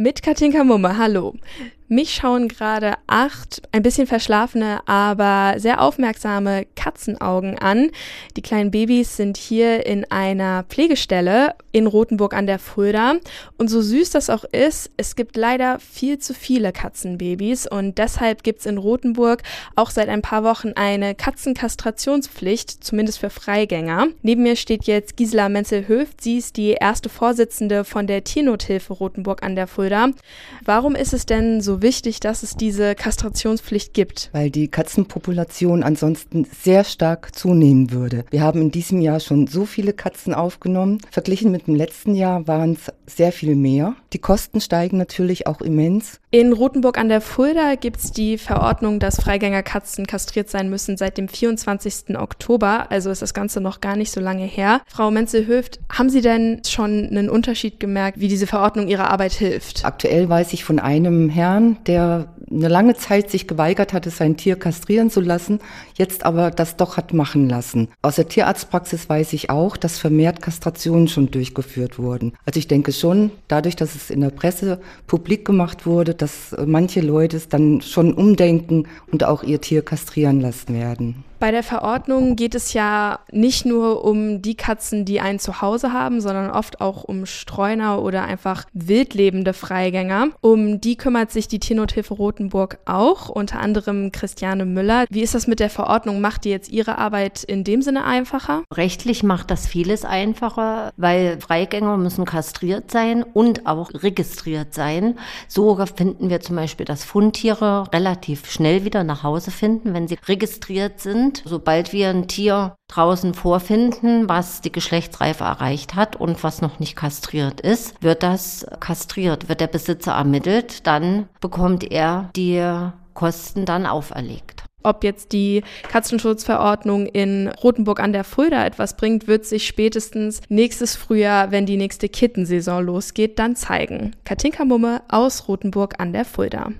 Mit Katinka Mumme, hallo. Mich schauen gerade acht, ein bisschen verschlafene, aber sehr aufmerksame Katzenaugen an. Die kleinen Babys sind hier in einer Pflegestelle in Rothenburg an der Fulda. Und so süß das auch ist, es gibt leider viel zu viele Katzenbabys und deshalb gibt es in Rothenburg auch seit ein paar Wochen eine Katzenkastrationspflicht, zumindest für Freigänger. Neben mir steht jetzt Gisela Menzel-Höft. Sie ist die erste Vorsitzende von der Tiernothilfe Rothenburg an der Fulda. Warum ist es denn so wichtig, dass es diese Kastrationspflicht gibt? Weil die Katzenpopulation ansonsten sehr stark zunehmen würde. Wir haben in diesem Jahr schon so viele Katzen aufgenommen. Verglichen mit dem letzten Jahr waren es sehr viel mehr. Die Kosten steigen natürlich auch immens. In Rothenburg an der Fulda gibt es die Verordnung, dass Freigängerkatzen kastriert sein müssen seit dem 24. Oktober. Also ist das Ganze noch gar nicht so lange her. Frau Menzel-Höft, haben Sie denn schon einen Unterschied gemerkt, wie diese Verordnung Ihrer Arbeit hilft? Aktuell weiß ich von einem Herrn, der eine lange Zeit sich geweigert hatte, sein Tier kastrieren zu lassen, jetzt aber das doch hat machen lassen. Aus der Tierarztpraxis weiß ich auch, dass vermehrt Kastrationen schon durchgeführt wurden. Also ich denke schon, dadurch, dass es in der Presse publik gemacht wurde, dass manche Leute es dann schon umdenken und auch ihr Tier kastrieren lassen werden. Bei der Verordnung geht es ja nicht nur um die Katzen, die ein Zuhause haben, sondern oft auch um Streuner oder einfach wildlebende Freigänger. Um die kümmert sich die Tiernothilfe Rothenburg auch, unter anderem Christiane Müller. Wie ist das mit der Verordnung? Macht die jetzt ihre Arbeit in dem Sinne einfacher? Rechtlich macht das vieles einfacher, weil Freigänger müssen kastriert sein und auch registriert sein. So finden wir zum Beispiel, dass Fundtiere relativ schnell wieder nach Hause finden, wenn sie registriert sind sind. Sobald wir ein Tier draußen vorfinden, was die Geschlechtsreife erreicht hat und was noch nicht kastriert ist, wird das kastriert, wird der Besitzer ermittelt, dann bekommt er die Kosten dann auferlegt. Ob jetzt die Katzenschutzverordnung in Rothenburg an der Fulda etwas bringt, wird sich spätestens nächstes Frühjahr, wenn die nächste Kittensaison losgeht, dann zeigen. Katinka Mumme aus Rothenburg an der Fulda.